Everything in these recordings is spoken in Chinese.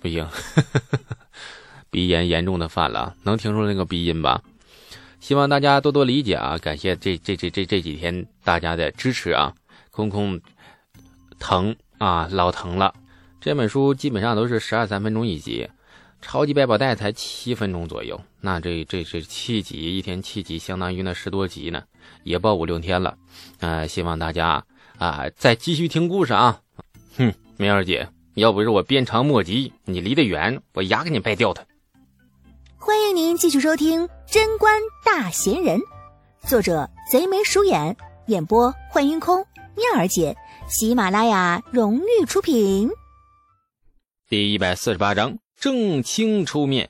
不行，鼻炎严重的犯了，能听出那个鼻音吧？希望大家多多理解啊！感谢这这这这这几天大家的支持啊！空空疼啊，老疼了。这本书基本上都是十二三分钟一集，超级百宝袋才七分钟左右。那这这是七集，一天七集，相当于那十多集呢，也报五六天了。啊，希望大家啊再继续听故事啊！哼，梅儿姐，要不是我鞭长莫及，你离得远，我牙给你掰掉它。欢迎您继续收听《贞观大贤人》，作者贼眉鼠眼，演播幻音空，妙儿姐，喜马拉雅荣誉出品。第一百四十八章，正清出面。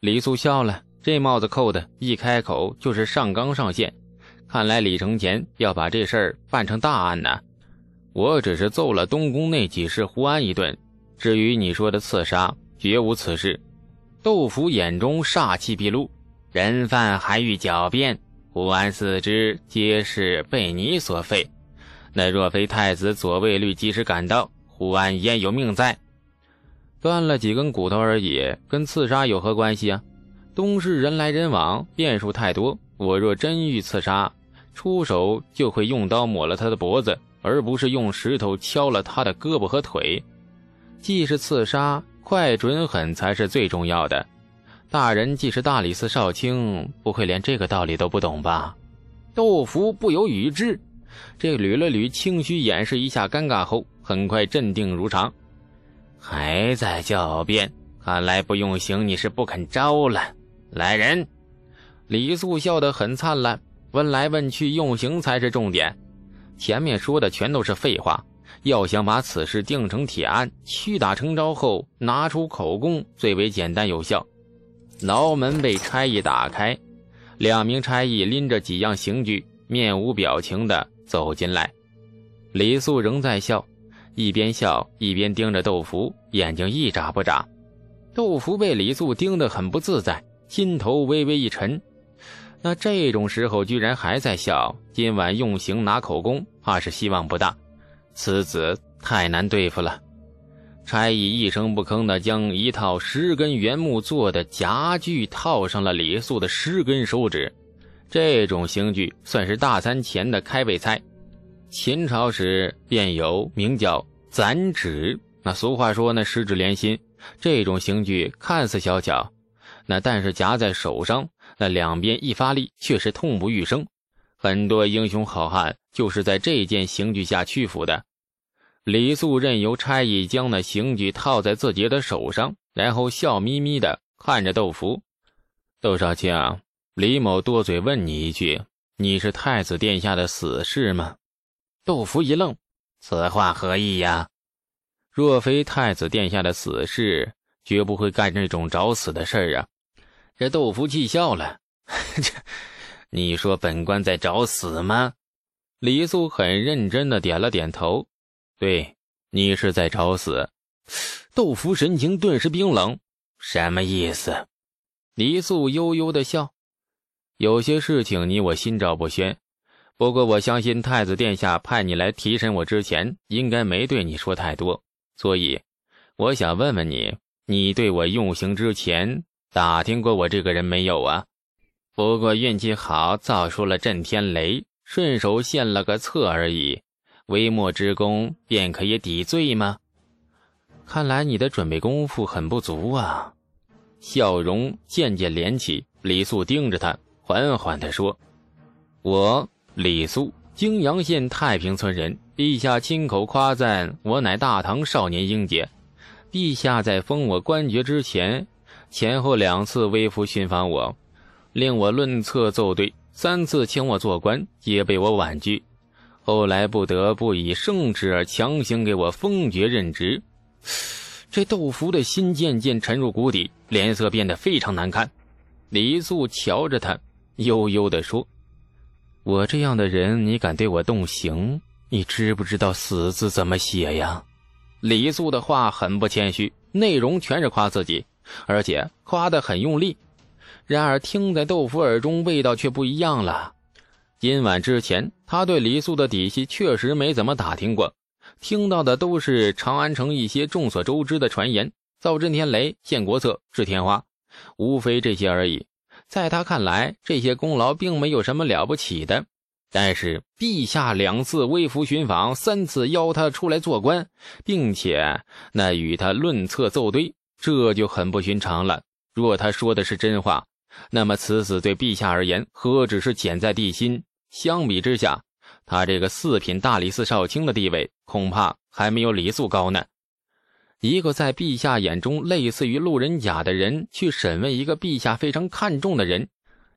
李素笑了，这帽子扣的，一开口就是上纲上线。看来李承前要把这事儿办成大案呢。我只是揍了东宫那几世胡安一顿，至于你说的刺杀，绝无此事。窦福眼中煞气毕露，人犯还欲狡辩，胡安四肢皆是被你所废。那若非太子左卫律及时赶到，胡安焉有命在？断了几根骨头而已，跟刺杀有何关系啊？东市人来人往，变数太多。我若真欲刺杀，出手就会用刀抹了他的脖子，而不是用石头敲了他的胳膊和腿。既是刺杀。快准狠才是最重要的。大人既是大理寺少卿，不会连这个道理都不懂吧？窦福不由语之，这捋了捋清虚，掩饰一下尴尬后，很快镇定如常。还在狡辩，看来不用刑你是不肯招了。来人！李素笑得很灿烂，问来问去，用刑才是重点。前面说的全都是废话。要想把此事定成铁案，屈打成招后拿出口供最为简单有效。牢门被差役打开，两名差役拎着几样刑具，面无表情地走进来。李素仍在笑，一边笑一边盯着豆腐，眼睛一眨不眨。豆腐被李素盯得很不自在，心头微微一沉。那这种时候居然还在笑，今晚用刑拿口供，怕是希望不大。此子太难对付了。差役一声不吭地将一套十根原木做的夹具套上了李素的十根手指。这种刑具算是大餐前的开胃菜。秦朝时便有名叫攒指。那俗话说那十指连心。这种刑具看似小巧，那但是夹在手上，那两边一发力却是痛不欲生。很多英雄好汉就是在这件刑具下屈服的。李素任由差役将那刑具套在自己的手上，然后笑眯眯地看着窦福。窦少卿，李某多嘴问你一句：你是太子殿下的死士吗？窦福一愣，此话何意呀？若非太子殿下的死士，绝不会干这种找死的事儿啊！这窦福气笑了，你说本官在找死吗？李素很认真的点了点头。对，你是在找死。窦福神情顿时冰冷。什么意思？李素悠悠的笑。有些事情你我心照不宣。不过我相信太子殿下派你来提审我之前，应该没对你说太多。所以，我想问问你，你对我用刑之前打听过我这个人没有啊？不过运气好，造出了震天雷，顺手献了个策而已。微末之功，便可以抵罪吗？看来你的准备功夫很不足啊！笑容渐渐敛起，李素盯着他，缓缓地说：“我李素，泾阳县太平村人。陛下亲口夸赞我乃大唐少年英杰。陛下在封我官爵之前，前后两次微服寻访我。”令我论策奏对，三次请我做官，皆被我婉拒。后来不得不以圣旨而强行给我封爵任职。这窦福的心渐渐沉入谷底，脸色变得非常难看。李素瞧着他，悠悠地说：“我这样的人，你敢对我动刑？你知不知道‘死’字怎么写呀？”李素的话很不谦虚，内容全是夸自己，而且夸得很用力。然而，听在豆腐耳中，味道却不一样了。今晚之前，他对李素的底细确实没怎么打听过，听到的都是长安城一些众所周知的传言。造震天雷、献国策、治天花，无非这些而已。在他看来，这些功劳并没有什么了不起的。但是陛下两次微服寻访，三次邀他出来做官，并且那与他论策奏对，这就很不寻常了。若他说的是真话，那么此死对陛下而言何止是潜在地心？相比之下，他这个四品大理寺少卿的地位，恐怕还没有李素高呢。一个在陛下眼中类似于路人甲的人，去审问一个陛下非常看重的人，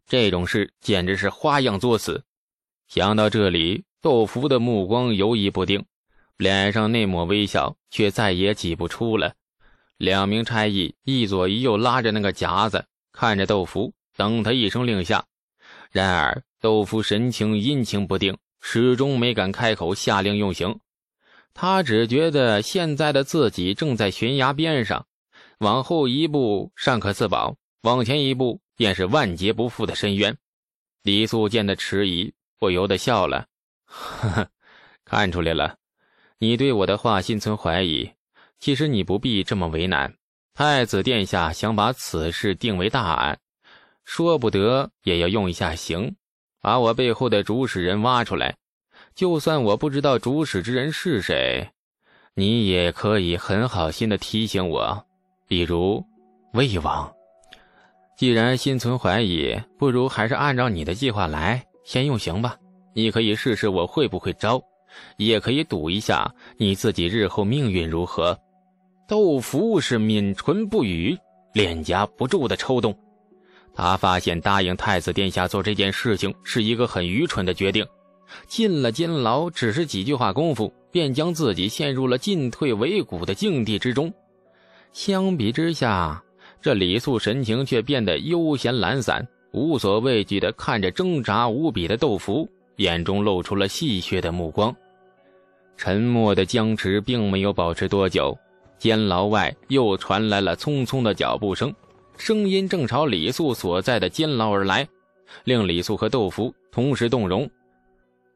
这种事简直是花样作死。想到这里，窦福的目光犹疑不定，脸上那抹微笑却再也挤不出了。两名差役一左一右拉着那个夹子，看着窦福，等他一声令下。然而窦福神情阴晴不定，始终没敢开口下令用刑。他只觉得现在的自己正在悬崖边上，往后一步尚可自保，往前一步便是万劫不复的深渊。李素见他迟疑，不由得笑了：“呵呵，看出来了，你对我的话心存怀疑。其实你不必这么为难。太子殿下想把此事定为大案，说不得也要用一下刑，把我背后的主使人挖出来。”就算我不知道主使之人是谁，你也可以很好心的提醒我，比如魏王。既然心存怀疑，不如还是按照你的计划来，先用刑吧。你可以试试我会不会招，也可以赌一下你自己日后命运如何。窦福是抿唇不语，脸颊不住的抽动。他发现答应太子殿下做这件事情是一个很愚蠢的决定。进了监牢，只是几句话功夫，便将自己陷入了进退维谷的境地之中。相比之下，这李素神情却变得悠闲懒散，无所畏惧地看着挣扎无比的窦福，眼中露出了戏谑的目光。沉默的僵持并没有保持多久，监牢外又传来了匆匆的脚步声，声音正朝李素所在的监牢而来，令李素和窦福同时动容。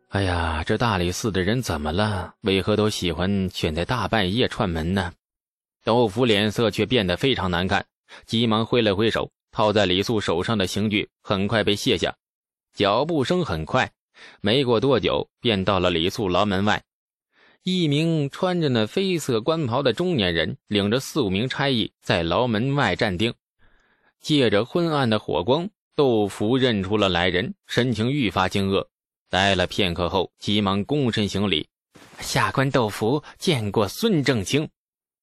哎呀，这大理寺的人怎么了？为何都喜欢选在大半夜串门呢？窦福脸色却变得非常难看，急忙挥了挥手，套在李素手上的刑具很快被卸下。脚步声很快，没过多久便到了李素牢门外。一名穿着那绯色官袍的中年人领着四五名差役在牢门外站定，借着昏暗的火光，窦福认出了来人，神情愈发惊愕。待了片刻后，急忙躬身行礼：“下官窦福见过孙正清。”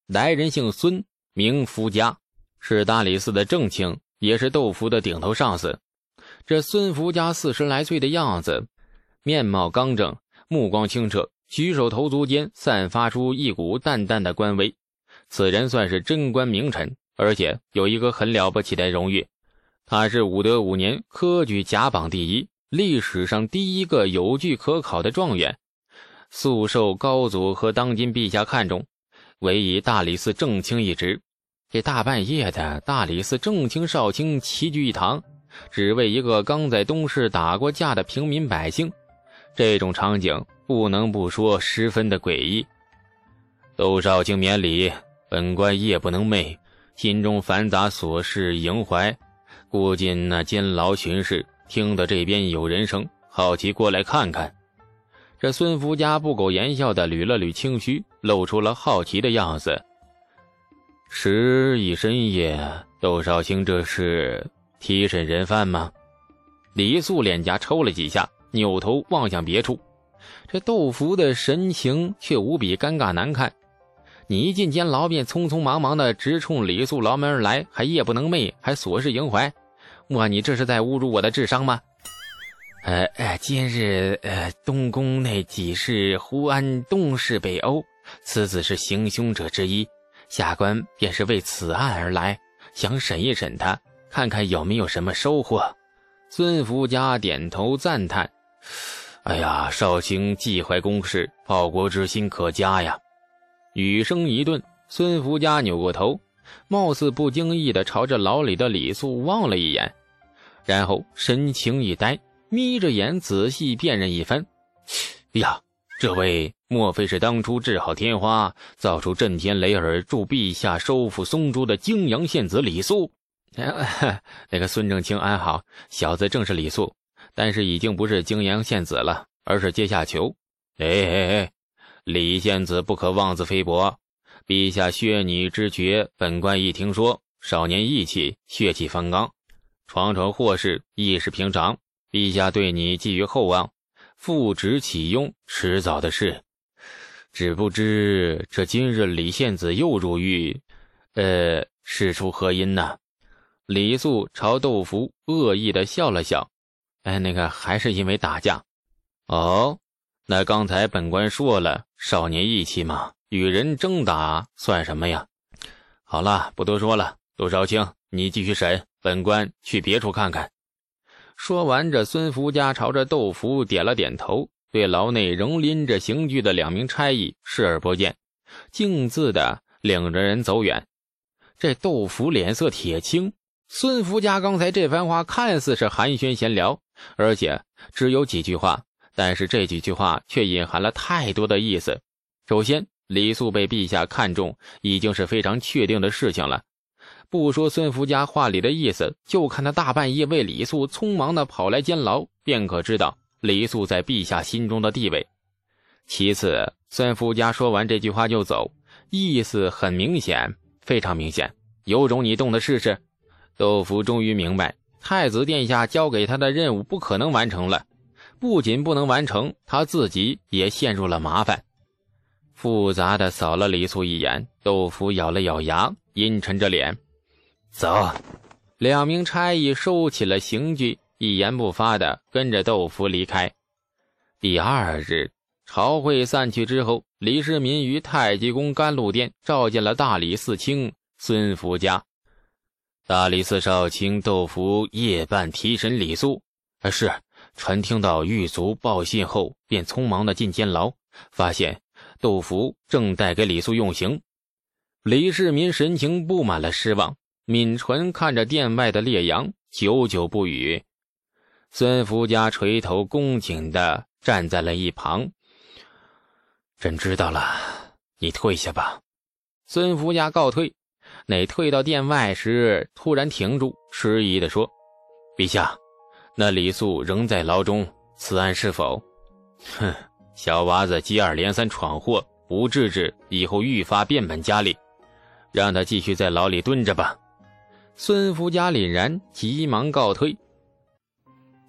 来人姓孙，名福家，是大理寺的正卿，也是窦福的顶头上司。这孙福家四十来岁的样子，面貌刚正，目光清澈，举手投足间散发出一股淡淡的官威。此人算是贞观名臣，而且有一个很了不起的荣誉，他是武德五年科举甲榜第一。历史上第一个有据可考的状元，素受高祖和当今陛下看重，委以大理寺正卿一职。这大半夜的，大理寺正卿少卿齐聚一堂，只为一个刚在东市打过架的平民百姓，这种场景不能不说十分的诡异。窦少卿免礼，本官夜不能寐，心中繁杂琐事萦怀，故进那监牢巡视。听得这边有人声，好奇过来看看。这孙福家不苟言笑的捋了捋清须，露出了好奇的样子。时已深夜，窦少卿这是提审人犯吗？李素脸颊抽了几下，扭头望向别处。这窦福的神情却无比尴尬难看。你一进监牢便匆匆忙忙的直冲李素牢门而来，还夜不能寐，还琐事萦怀。我，你这是在侮辱我的智商吗？呃呃，今日呃，东宫内几事胡安东市北欧，此子是行凶者之一，下官便是为此案而来，想审一审他，看看有没有什么收获。孙福家点头赞叹：“哎呀，少卿既怀公事，报国之心可嘉呀。”语声一顿，孙福家扭过头。貌似不经意地朝着牢里的李素望了一眼，然后神情一呆，眯着眼仔细辨认一番。呀，这位莫非是当初治好天花、造出震天雷耳、助陛下收复松州的泾阳县子李肃？那个孙正清安好，小子正是李肃，但是已经不是泾阳县子了，而是阶下囚。哎哎哎，李县子不可妄自菲薄，陛下削你之爵，本官一听说，少年义气，血气方刚，闯闯祸事亦是平常。陛下对你寄予厚望，复职启用，迟早的事。只不知这今日李县子又入狱，呃，事出何因呢？李素朝窦福恶意的笑了笑，哎，那个还是因为打架。哦，那刚才本官说了，少年义气嘛，与人争打算什么呀？好了，不多说了，杜少卿，你继续审，本官去别处看看。说完，这孙福家朝着窦福点了点头，对牢内仍拎着刑具的两名差役视而不见，径自的领着人走远。这窦福脸色铁青。孙福家刚才这番话看似是寒暄闲聊，而且只有几句话，但是这几句话却隐含了太多的意思。首先，李素被陛下看中，已经是非常确定的事情了。不说孙福家话里的意思，就看他大半夜为李素匆忙的跑来监牢，便可知道李素在陛下心中的地位。其次，孙福家说完这句话就走，意思很明显，非常明显，有种你动的试试。窦福终于明白，太子殿下交给他的任务不可能完成了，不仅不能完成，他自己也陷入了麻烦。复杂的扫了李素一眼，窦福咬了咬牙，阴沉着脸。走，两名差役收起了刑具，一言不发的跟着窦福离开。第二日，朝会散去之后，李世民于太极宫甘露殿召见了大理寺卿孙福家。大理寺少卿窦福夜半提审李肃，是臣听到狱卒报信后，便匆忙的进监牢，发现窦福正待给李肃用刑。李世民神情布满了失望。抿唇看着殿外的烈阳，久久不语。孙福家垂头恭敬的站在了一旁。朕知道了，你退下吧。孙福家告退，那退到殿外时，突然停住，迟疑地说：“陛下，那李素仍在牢中，此案是否？”哼，小娃子接二连三闯祸，不治治，以后愈发变本加厉，让他继续在牢里蹲着吧。孙福家凛然，急忙告退。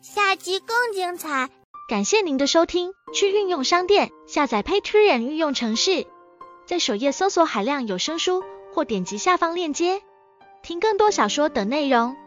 下集更精彩，感谢您的收听。去运用商店下载 Patreon 运用城市，在首页搜索海量有声书，或点击下方链接听更多小说等内容。